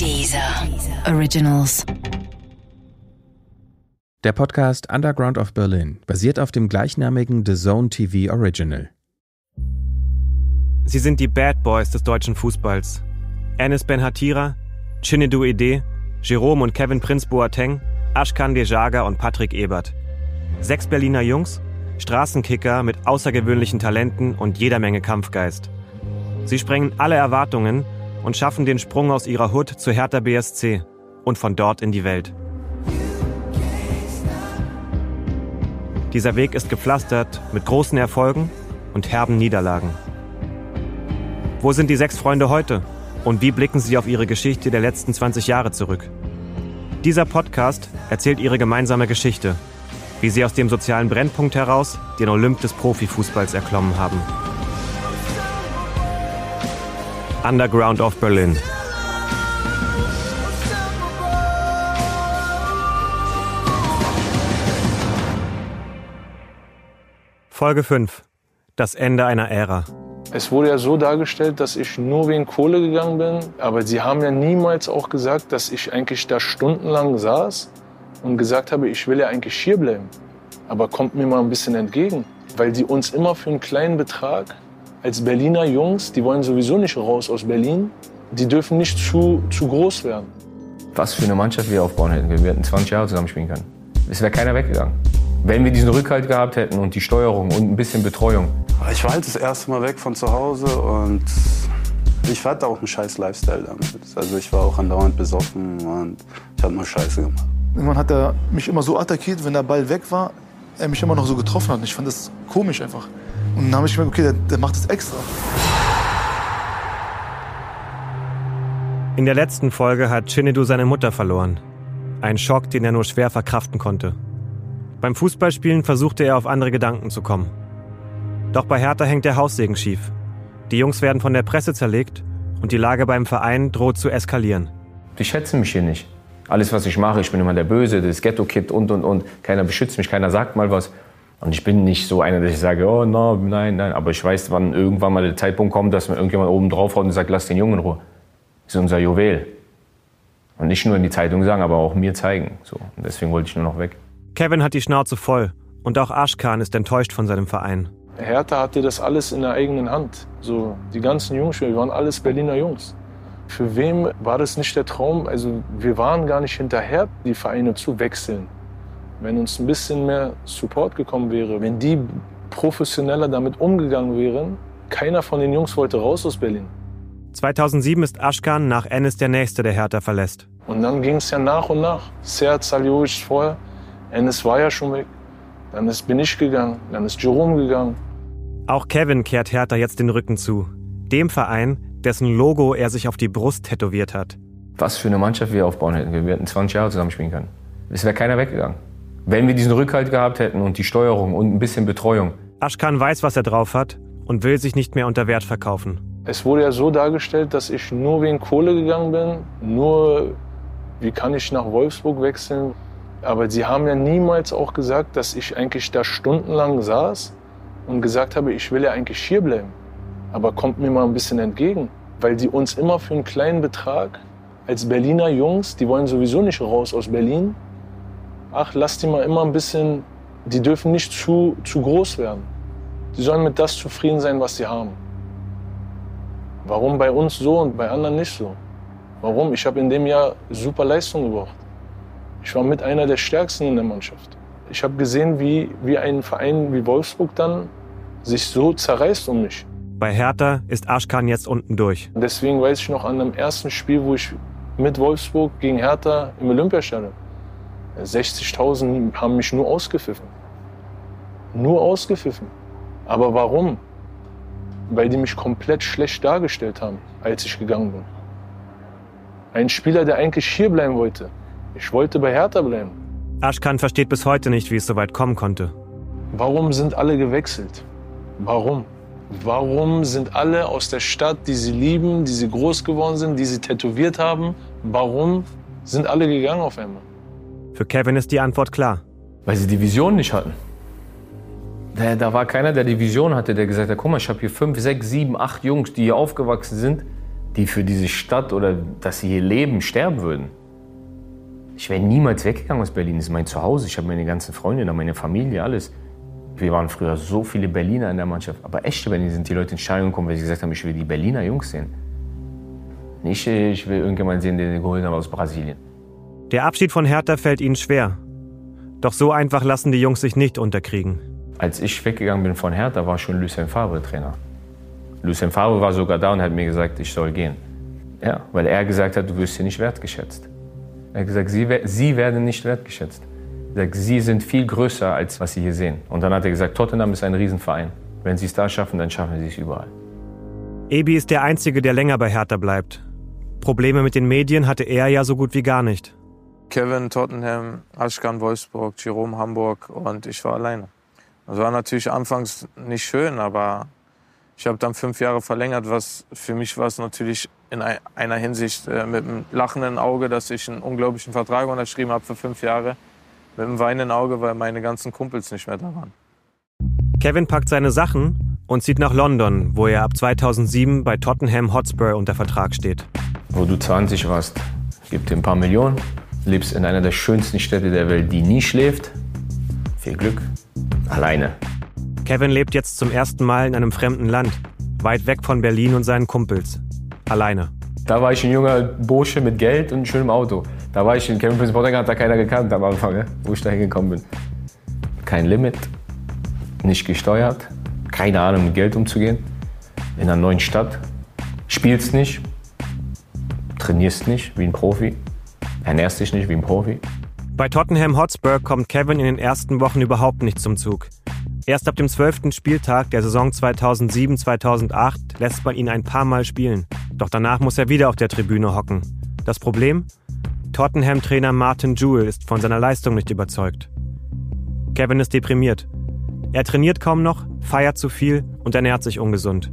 Dieser Originals. Der Podcast Underground of Berlin basiert auf dem gleichnamigen The Zone TV Original. Sie sind die Bad Boys des deutschen Fußballs. Enes Ben Hatira, Chinedu Ede, Jerome und Kevin Prinz Boateng, Ashkan Dejaga und Patrick Ebert. Sechs Berliner Jungs, Straßenkicker mit außergewöhnlichen Talenten und jeder Menge Kampfgeist. Sie sprengen alle Erwartungen und schaffen den Sprung aus ihrer Hut zu Hertha BSC und von dort in die Welt. Dieser Weg ist gepflastert mit großen Erfolgen und herben Niederlagen. Wo sind die sechs Freunde heute? Und wie blicken sie auf ihre Geschichte der letzten 20 Jahre zurück? Dieser Podcast erzählt ihre gemeinsame Geschichte, wie sie aus dem sozialen Brennpunkt heraus den Olymp des Profifußballs erklommen haben. Underground of Berlin. Folge 5. Das Ende einer Ära. Es wurde ja so dargestellt, dass ich nur wegen Kohle gegangen bin. Aber sie haben ja niemals auch gesagt, dass ich eigentlich da stundenlang saß und gesagt habe, ich will ja eigentlich hier bleiben. Aber kommt mir mal ein bisschen entgegen. Weil die uns immer für einen kleinen Betrag als Berliner Jungs, die wollen sowieso nicht raus aus Berlin, die dürfen nicht zu, zu groß werden. Was für eine Mannschaft wir aufbauen hätten. Wir hätten 20 Jahre zusammen spielen können. Es wäre keiner weggegangen. Wenn wir diesen Rückhalt gehabt hätten und die Steuerung und ein bisschen Betreuung. Ich war halt das erste Mal weg von zu Hause und ich hatte auch einen scheiß Lifestyle damit. Also ich war auch andauernd besoffen und ich habe nur Scheiße gemacht. Irgendwann hat er mich immer so attackiert, wenn der Ball weg war, er mich immer noch so getroffen hat. Und ich fand das komisch einfach. Und dann habe ich mir gedacht, okay, der, der macht das extra. In der letzten Folge hat Chinedu seine Mutter verloren. Ein Schock, den er nur schwer verkraften konnte. Beim Fußballspielen versuchte er auf andere Gedanken zu kommen. Doch bei Hertha hängt der Haussegen schief. Die Jungs werden von der Presse zerlegt und die Lage beim Verein droht zu eskalieren. Die schätzen mich hier nicht. Alles, was ich mache, ich bin immer der Böse, das Ghetto-Kid und, und, und. Keiner beschützt mich, keiner sagt mal was. Und ich bin nicht so einer, dass ich sage, oh no, nein, nein. Aber ich weiß, wann irgendwann mal der Zeitpunkt kommt, dass mir irgendjemand oben drauf haut und sagt, lass den Jungen in Ruhe. Das ist unser Juwel. Und nicht nur in die Zeitung sagen, aber auch mir zeigen. So. Und deswegen wollte ich nur noch weg. Kevin hat die Schnauze voll und auch Aschkan ist enttäuscht von seinem Verein. Hertha hatte das alles in der eigenen Hand. So, die ganzen Jungs, wir waren alles Berliner Jungs. Für wem war das nicht der Traum? Also wir waren gar nicht hinterher, die Vereine zu wechseln. Wenn uns ein bisschen mehr Support gekommen wäre, wenn die professioneller damit umgegangen wären, keiner von den Jungs wollte raus aus Berlin. 2007 ist Aschkan nach Ennis der Nächste, der Hertha verlässt. Und dann ging es ja nach und nach. Serhat Saljovic vorher, Ennis war ja schon weg. Dann ist, bin ich gegangen, dann ist Jerome gegangen. Auch Kevin kehrt Hertha jetzt den Rücken zu. Dem Verein, dessen Logo er sich auf die Brust tätowiert hat. Was für eine Mannschaft wir aufbauen hätten. Wir hätten 20 Jahre zusammen spielen können. Es wäre keiner weggegangen. Wenn wir diesen Rückhalt gehabt hätten und die Steuerung und ein bisschen Betreuung. Aschkan weiß, was er drauf hat und will sich nicht mehr unter Wert verkaufen. Es wurde ja so dargestellt, dass ich nur wegen Kohle gegangen bin, nur wie kann ich nach Wolfsburg wechseln. Aber sie haben ja niemals auch gesagt, dass ich eigentlich da stundenlang saß und gesagt habe, ich will ja eigentlich hier bleiben. Aber kommt mir mal ein bisschen entgegen, weil die uns immer für einen kleinen Betrag als Berliner Jungs, die wollen sowieso nicht raus aus Berlin, ach, lass die mal immer ein bisschen, die dürfen nicht zu, zu groß werden. Die sollen mit das zufrieden sein, was sie haben. Warum bei uns so und bei anderen nicht so? Warum? Ich habe in dem Jahr super Leistung gebracht. Ich war mit einer der stärksten in der Mannschaft. Ich habe gesehen, wie, wie ein Verein wie Wolfsburg dann sich so zerreißt um mich. Bei Hertha ist Aschkan jetzt unten durch. Deswegen weiß ich noch an dem ersten Spiel, wo ich mit Wolfsburg gegen Hertha im Olympiastadion 60.000 haben mich nur ausgepfiffen. Nur ausgepfiffen. Aber warum? Weil die mich komplett schlecht dargestellt haben, als ich gegangen bin. Ein Spieler, der eigentlich hier bleiben wollte. Ich wollte bei Hertha bleiben. Aschkan versteht bis heute nicht, wie es so weit kommen konnte. Warum sind alle gewechselt? Warum? Warum sind alle aus der Stadt, die sie lieben, die sie groß geworden sind, die sie tätowiert haben, warum sind alle gegangen auf einmal? Für Kevin ist die Antwort klar. Weil sie die Vision nicht hatten. Da, da war keiner, der die Vision hatte, der gesagt hat, guck mal, ich habe hier fünf, sechs, sieben, acht Jungs, die hier aufgewachsen sind, die für diese Stadt oder dass sie hier leben, sterben würden. Ich wäre niemals weggegangen aus Berlin. Das ist mein Zuhause. Ich habe meine ganzen Freunde meine Familie, alles. Wir waren früher so viele Berliner in der Mannschaft. Aber echte Berliner sind die Leute ins Stadion gekommen, weil sie gesagt haben, ich will die Berliner Jungs sehen. Nicht, ich will irgendjemanden sehen, den sie geholt haben aus Brasilien. Der Abschied von Hertha fällt ihnen schwer. Doch so einfach lassen die Jungs sich nicht unterkriegen. Als ich weggegangen bin von Hertha, war schon Lucien Favre Trainer. Lucien Favre war sogar da und hat mir gesagt, ich soll gehen. Ja, weil er gesagt hat, du wirst hier nicht wertgeschätzt. Er hat gesagt, sie, sie werden nicht wertgeschätzt. Er hat gesagt, sie sind viel größer, als was sie hier sehen. Und dann hat er gesagt, Tottenham ist ein Riesenverein. Wenn sie es da schaffen, dann schaffen sie es überall. Ebi ist der Einzige, der länger bei Hertha bleibt. Probleme mit den Medien hatte er ja so gut wie gar nicht. Kevin Tottenham, Aschkan Wolfsburg, Jerome Hamburg und ich war alleine. Das war natürlich anfangs nicht schön, aber ich habe dann fünf Jahre verlängert, was für mich war es natürlich in einer Hinsicht äh, mit einem lachenden Auge, dass ich einen unglaublichen Vertrag unterschrieben habe für fünf Jahre. Mit einem weinenden Auge, weil meine ganzen Kumpels nicht mehr da waren. Kevin packt seine Sachen und zieht nach London, wo er ab 2007 bei Tottenham Hotspur unter Vertrag steht. Wo du 20 warst, gibt dir ein paar Millionen, lebst in einer der schönsten Städte der Welt, die nie schläft. Viel Glück. Alleine. Kevin lebt jetzt zum ersten Mal in einem fremden Land, weit weg von Berlin und seinen Kumpels. Alleine. Da war ich ein junger Bursche mit Geld und einem schönem Auto. Da war ich in Kevin Prince Bottega, hat da keiner gekannt am Anfang, wo ich da hingekommen bin. Kein Limit, nicht gesteuert, keine Ahnung mit Geld umzugehen. In einer neuen Stadt, spielst nicht, trainierst nicht wie ein Profi, ernährst dich nicht wie ein Profi. Bei Tottenham Hotspur kommt Kevin in den ersten Wochen überhaupt nicht zum Zug. Erst ab dem zwölften Spieltag der Saison 2007-2008 lässt man ihn ein paar Mal spielen. Doch danach muss er wieder auf der Tribüne hocken. Das Problem? Tottenham-Trainer Martin Jewell ist von seiner Leistung nicht überzeugt. Kevin ist deprimiert. Er trainiert kaum noch, feiert zu viel und ernährt sich ungesund.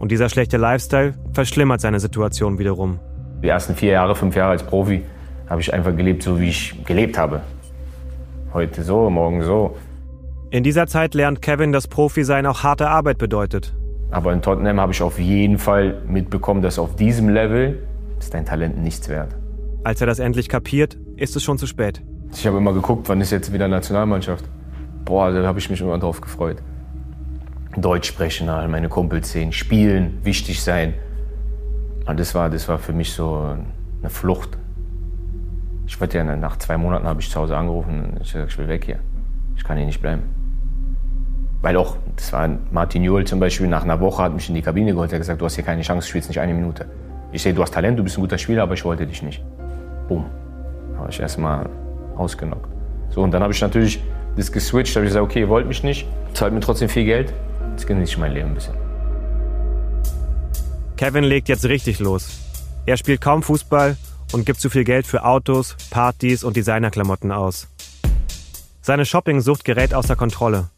Und dieser schlechte Lifestyle verschlimmert seine Situation wiederum. Die ersten vier Jahre, fünf Jahre als Profi habe ich einfach gelebt, so wie ich gelebt habe. Heute so, morgen so. In dieser Zeit lernt Kevin, dass Profi-Sein auch harte Arbeit bedeutet. Aber in Tottenham habe ich auf jeden Fall mitbekommen, dass auf diesem Level ist dein Talent nichts wert. Als er das endlich kapiert, ist es schon zu spät. Ich habe immer geguckt, wann ist jetzt wieder Nationalmannschaft. Boah, da habe ich mich immer drauf gefreut. Deutsch sprechen, meine Kumpels sehen, spielen, wichtig sein. Und das war, das war für mich so eine Flucht. Ich wollte ja nach zwei Monaten habe ich zu Hause angerufen und ich gesagt, ich will weg hier. Ich kann hier nicht bleiben. Weil auch, das war Martin Joel zum Beispiel, nach einer Woche hat mich in die Kabine geholt. Er hat gesagt, du hast hier keine Chance, du spielst nicht eine Minute. Ich sehe, du hast Talent, du bist ein guter Spieler, aber ich wollte dich nicht. Boom. Habe ich erstmal ausgenockt. So, und dann habe ich natürlich das geswitcht, habe ich gesagt, okay, ihr wollt mich nicht, zahlt mir trotzdem viel Geld, jetzt genieße ich mein Leben ein bisschen. Kevin legt jetzt richtig los. Er spielt kaum Fußball und gibt zu viel Geld für Autos, Partys und Designerklamotten aus. Seine Shoppingsucht gerät außer Kontrolle.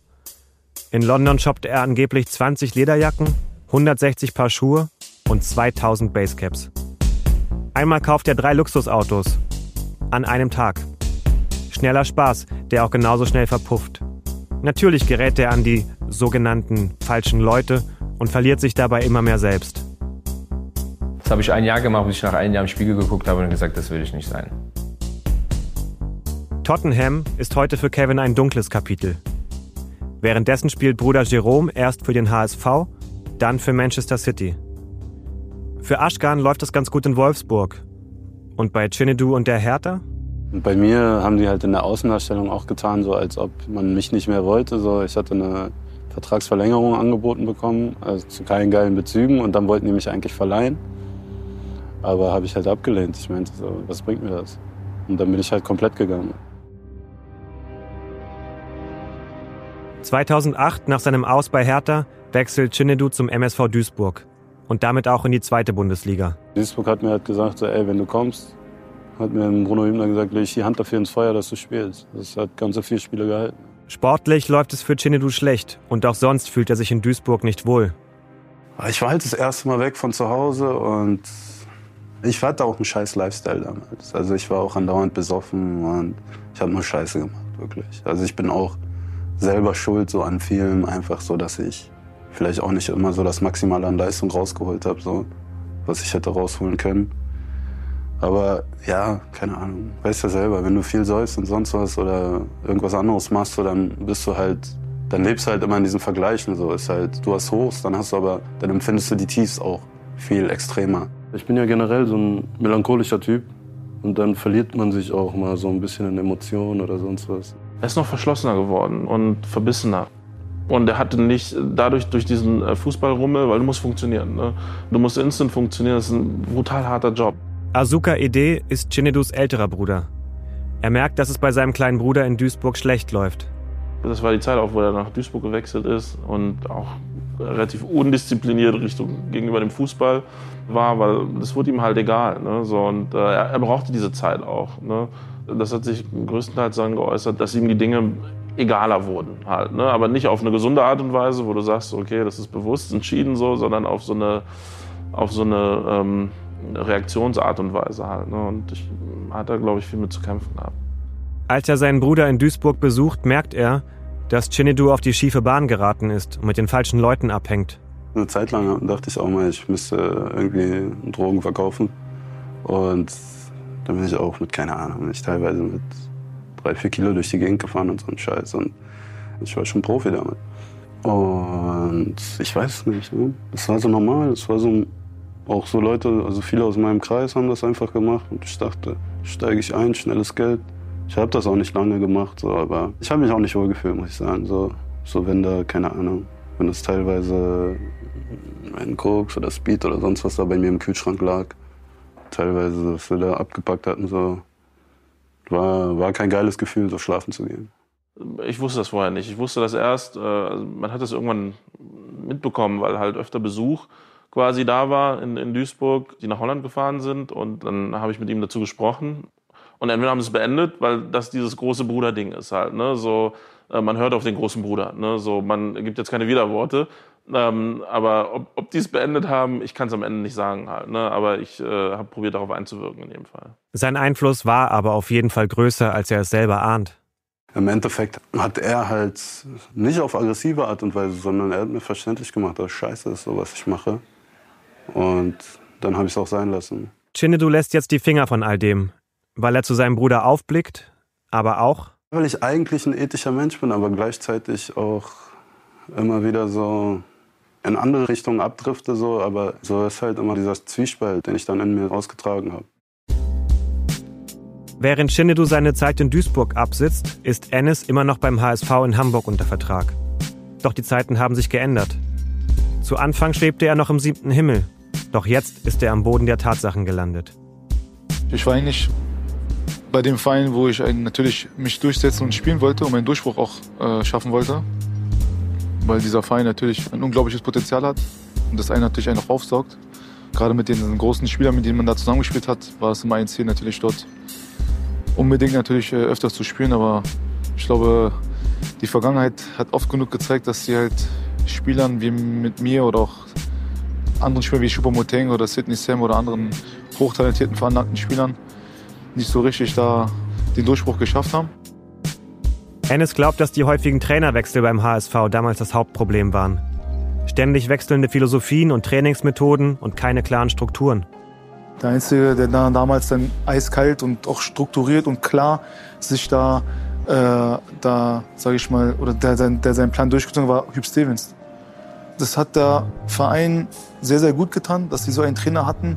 In London shoppt er angeblich 20 Lederjacken, 160 Paar Schuhe und 2000 Basecaps. Einmal kauft er drei Luxusautos. An einem Tag. Schneller Spaß, der auch genauso schnell verpufft. Natürlich gerät er an die sogenannten falschen Leute und verliert sich dabei immer mehr selbst. Das habe ich ein Jahr gemacht, bis ich nach einem Jahr im Spiegel geguckt habe und gesagt, das will ich nicht sein. Tottenham ist heute für Kevin ein dunkles Kapitel. Währenddessen spielt Bruder Jerome erst für den HSV, dann für Manchester City. Für Aschkan läuft es ganz gut in Wolfsburg. Und bei Chinedu und der Hertha? bei mir haben die halt in der Außendarstellung auch getan, so als ob man mich nicht mehr wollte. So, ich hatte eine Vertragsverlängerung angeboten bekommen, also zu keinen geilen Bezügen und dann wollten die mich eigentlich verleihen. Aber habe ich halt abgelehnt. Ich meinte so, was bringt mir das? Und dann bin ich halt komplett gegangen. 2008, nach seinem Aus bei Hertha, wechselt Chinedu zum MSV Duisburg und damit auch in die zweite Bundesliga. Duisburg hat mir halt gesagt, so, ey, wenn du kommst, hat mir Bruno Hübner gesagt, leg ich die Hand dafür ins Feuer, dass du spielst. Das hat ganze vier Spiele gehalten. Sportlich läuft es für Chinedu schlecht und auch sonst fühlt er sich in Duisburg nicht wohl. Ich war halt das erste Mal weg von zu Hause und ich hatte auch einen scheiß Lifestyle damals. Also ich war auch andauernd besoffen und ich habe nur Scheiße gemacht, wirklich. Also ich bin auch selber schuld so an vielem, einfach so, dass ich vielleicht auch nicht immer so das Maximale an Leistung rausgeholt habe. So. was ich hätte rausholen können. Aber ja, keine Ahnung, weißt ja selber, wenn du viel säufst und sonst was oder irgendwas anderes machst, so, dann bist du halt, dann lebst du halt immer in diesen Vergleichen. So ist halt, du hast Hochs, dann hast du aber, dann empfindest du die Tiefs auch viel extremer. Ich bin ja generell so ein melancholischer Typ und dann verliert man sich auch mal so ein bisschen in Emotionen oder sonst was. Er ist noch verschlossener geworden und verbissener. Und er hatte nicht dadurch durch diesen äh, Fußballrummel, weil du musst funktionieren. Ne? Du musst instant funktionieren, das ist ein brutal harter Job. Azuka Ede ist Chinedus älterer Bruder. Er merkt, dass es bei seinem kleinen Bruder in Duisburg schlecht läuft. Das war die Zeit auch, wo er nach Duisburg gewechselt ist und auch relativ undiszipliniert Richtung gegenüber dem Fußball war, weil das wurde ihm halt egal. Ne? So, und äh, er, er, brauchte diese Zeit auch. Ne? Das hat sich größtenteils dann geäußert, dass ihm die Dinge egaler wurden halt. Ne? Aber nicht auf eine gesunde Art und Weise, wo du sagst, okay, das ist bewusst entschieden so, sondern auf so eine, auf so eine ähm, Reaktionsart und Weise halt. Ne? Und ich hatte da, glaube ich, viel mit zu kämpfen gehabt. Als er seinen Bruder in Duisburg besucht, merkt er, dass Chinedu auf die schiefe Bahn geraten ist und mit den falschen Leuten abhängt. Eine Zeit lang dachte ich auch mal, ich müsste irgendwie Drogen verkaufen. Und dann bin ich auch mit, keine Ahnung, ich teilweise mit drei, vier Kilo durch die Gegend gefahren und so ein Scheiß. Und ich war schon Profi damit. Und ich weiß nicht, ne? das war so normal. Es war so, auch so Leute, also viele aus meinem Kreis haben das einfach gemacht. Und ich dachte, steige ich ein, schnelles Geld. Ich habe das auch nicht lange gemacht, so, aber ich habe mich auch nicht wohl gefühlt, muss ich sagen. So, so wenn da, keine Ahnung, wenn das teilweise ein Koks oder Speed oder sonst was da bei mir im Kühlschrank lag, teilweise, was wir da abgepackt hatten, so, war, war kein geiles Gefühl, so schlafen zu gehen. Ich wusste das vorher nicht. Ich wusste das erst, äh, also man hat das irgendwann mitbekommen, weil halt öfter Besuch quasi da war in, in Duisburg, die nach Holland gefahren sind. Und dann habe ich mit ihm dazu gesprochen. Und entweder haben sie es beendet, weil das dieses große Bruder-Ding ist halt. Ne? So, äh, man hört auf den großen Bruder. Ne? So, man gibt jetzt keine Widerworte. Ähm, aber ob, ob die es beendet haben, ich kann es am Ende nicht sagen halt. Ne? Aber ich äh, habe probiert, darauf einzuwirken in dem Fall. Sein Einfluss war aber auf jeden Fall größer, als er es selber ahnt. Im Endeffekt hat er halt nicht auf aggressive Art und Weise, sondern er hat mir verständlich gemacht, dass scheiße ist, so was ich mache. Und dann habe ich es auch sein lassen. Chinedu lässt jetzt die Finger von all dem, weil er zu seinem Bruder aufblickt, aber auch. Weil ich eigentlich ein ethischer Mensch bin, aber gleichzeitig auch immer wieder so in andere Richtungen abdrifte, so, aber so ist halt immer dieser Zwiespalt, den ich dann in mir ausgetragen habe. Während Shinnedu seine Zeit in Duisburg absitzt, ist Ennis immer noch beim HSV in Hamburg unter Vertrag. Doch die Zeiten haben sich geändert. Zu Anfang schwebte er noch im siebten Himmel, doch jetzt ist er am Boden der Tatsachen gelandet. Ich war eigentlich bei dem Verein, wo ich natürlich mich durchsetzen und spielen wollte und meinen Durchbruch auch äh, schaffen wollte weil dieser Verein natürlich ein unglaubliches Potenzial hat und das einen natürlich einen auch aufsaugt. Gerade mit den großen Spielern, mit denen man da zusammengespielt hat, war es immer ein Ziel, natürlich dort unbedingt natürlich äh, öfters zu spielen. Aber ich glaube, die Vergangenheit hat oft genug gezeigt, dass sie halt Spielern wie mit mir oder auch anderen Spielern wie Choupo-Moteng oder Sidney Sam oder anderen hochtalentierten, veranlagten Spielern nicht so richtig da den Durchbruch geschafft haben. Ennis glaubt, dass die häufigen Trainerwechsel beim HSV damals das Hauptproblem waren. Ständig wechselnde Philosophien und Trainingsmethoden und keine klaren Strukturen. Der Einzige, der damals dann eiskalt und auch strukturiert und klar sich da, äh, da sage ich mal, oder der, der seinen Plan durchgezogen war, Hüb Stevens. Das hat der Verein sehr, sehr gut getan, dass sie so einen Trainer hatten,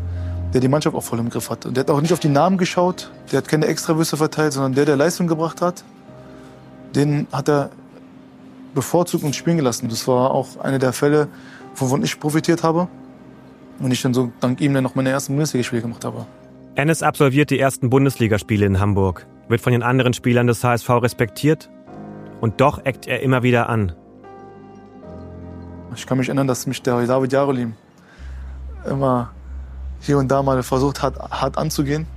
der die Mannschaft auch voll im Griff hat. Und der hat auch nicht auf die Namen geschaut, der hat keine Extrawürste verteilt, sondern der, der Leistung gebracht hat, den hat er bevorzugt und spielen gelassen. Das war auch einer der Fälle, wovon ich profitiert habe. Und ich dann so dank ihm dann noch meine ersten Bundesligaspiele gemacht habe. Ennis absolviert die ersten Bundesligaspiele in Hamburg, wird von den anderen Spielern des HSV respektiert und doch eckt er immer wieder an. Ich kann mich erinnern, dass mich der David Jarolim immer hier und da mal versucht hat, hart anzugehen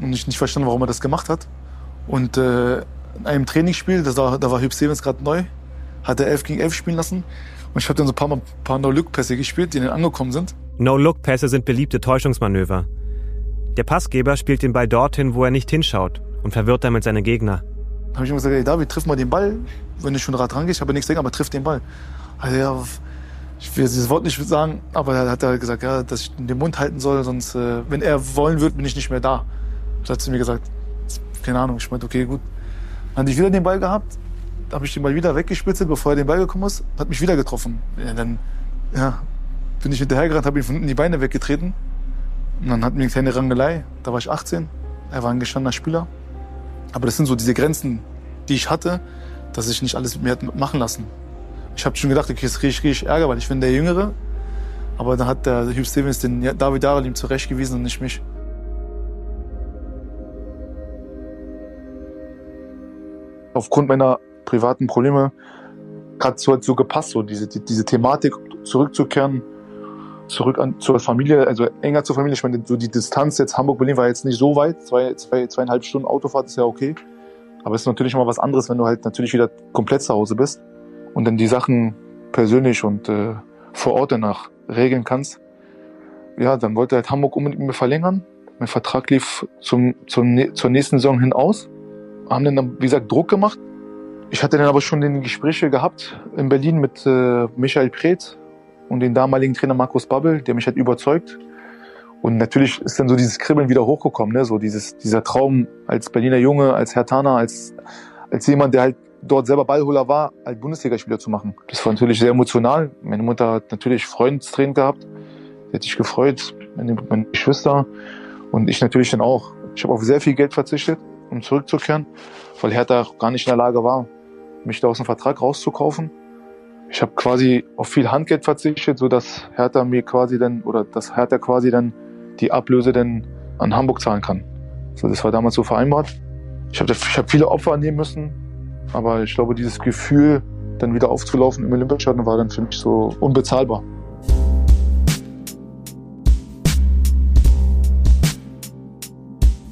und ich nicht verstanden, warum er das gemacht hat. Und äh, in einem Trainingsspiel, das war, da war Hüb Stevens gerade neu, hat er 11 gegen 11 spielen lassen. Und ich habe dann so ein paar, paar No-Look-Pässe gespielt, die dann angekommen sind. No-Look-Pässe sind beliebte Täuschungsmanöver. Der Passgeber spielt den Ball dorthin, wo er nicht hinschaut und verwirrt damit seine Gegner. Da habe ich ihm gesagt, ey David, triff mal den Ball. Wenn du schon Rad rangehst, ich habe nichts dagegen, aber triff den Ball. Also ja, ich will dieses Wort nicht sagen, aber er hat er gesagt, ja, dass ich den Mund halten soll, sonst, äh, wenn er wollen wird, bin ich nicht mehr da. Das hat zu mir gesagt, keine Ahnung. Ich meinte, okay, gut. Dann hatte ich wieder den Ball gehabt, habe ich den Ball wieder weggespitzelt, bevor er den Ball gekommen ist, hat mich wieder getroffen. Ja, dann ja, bin ich hinterhergerannt, habe ihm von hinten die Beine weggetreten. Und dann hatten wir eine kleine Rangelei. Da war ich 18. Er war ein gestandener Spieler. Aber das sind so diese Grenzen, die ich hatte, dass ich nicht alles mit mir hätte machen lassen. Ich habe schon gedacht, okay, jetzt kriege ich, Ärger, weil ich bin der Jüngere. Aber dann hat der Hugh Stevens den David Daralim zurechtgewiesen und nicht mich. Aufgrund meiner privaten Probleme hat es halt so gepasst, so diese, die, diese Thematik zurückzukehren, zurück an, zur Familie, also enger zur Familie. Ich meine, so die Distanz jetzt Hamburg-Berlin war jetzt nicht so weit, zwei, zwei, zweieinhalb Stunden Autofahrt ist ja okay. Aber es ist natürlich immer was anderes, wenn du halt natürlich wieder komplett zu Hause bist und dann die Sachen persönlich und äh, vor Ort danach regeln kannst. Ja, dann wollte halt Hamburg unbedingt mit mir verlängern. Mein Vertrag lief zum, zum, zur nächsten Saison hin aus. Haben dann, wie gesagt, Druck gemacht. Ich hatte dann aber schon den Gespräche gehabt in Berlin mit äh, Michael Preetz und den damaligen Trainer Markus Babbel, der mich halt überzeugt. Und natürlich ist dann so dieses Kribbeln wieder hochgekommen, ne? so dieses, dieser Traum als Berliner Junge, als Hertaner, als, als jemand, der halt dort selber Ballholer war, als Bundesligaspieler zu machen. Das war natürlich sehr emotional. Meine Mutter hat natürlich Freundstränen gehabt. Die hat sich gefreut, meine, meine Geschwister und ich natürlich dann auch. Ich habe auf sehr viel Geld verzichtet, um zurückzukehren, weil Hertha gar nicht in der Lage war, mich da aus dem Vertrag rauszukaufen. Ich habe quasi auf viel Handgeld verzichtet, so dass Hertha mir quasi dann oder dass Hertha quasi dann die Ablöse dann an Hamburg zahlen kann. So, das war damals so vereinbart. Ich habe ich hab viele Opfer annehmen müssen, aber ich glaube, dieses Gefühl, dann wieder aufzulaufen im Olympiastadion, war dann für mich so unbezahlbar.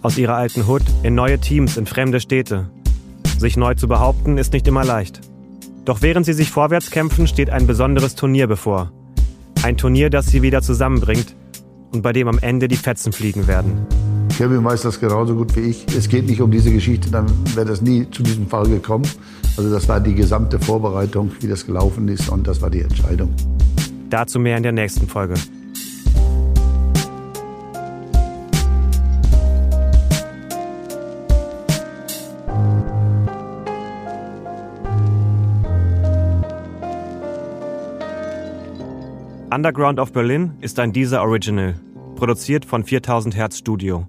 Aus ihrer alten Hut in neue Teams, in fremde Städte. Sich neu zu behaupten, ist nicht immer leicht. Doch während sie sich vorwärts kämpfen, steht ein besonderes Turnier bevor. Ein Turnier, das sie wieder zusammenbringt und bei dem am Ende die Fetzen fliegen werden. Kevin weiß das genauso gut wie ich. Es geht nicht um diese Geschichte, dann wäre das nie zu diesem Fall gekommen. Also das war die gesamte Vorbereitung, wie das gelaufen ist und das war die Entscheidung. Dazu mehr in der nächsten Folge. Underground of Berlin ist ein Deezer Original, produziert von 4000 Hertz Studio.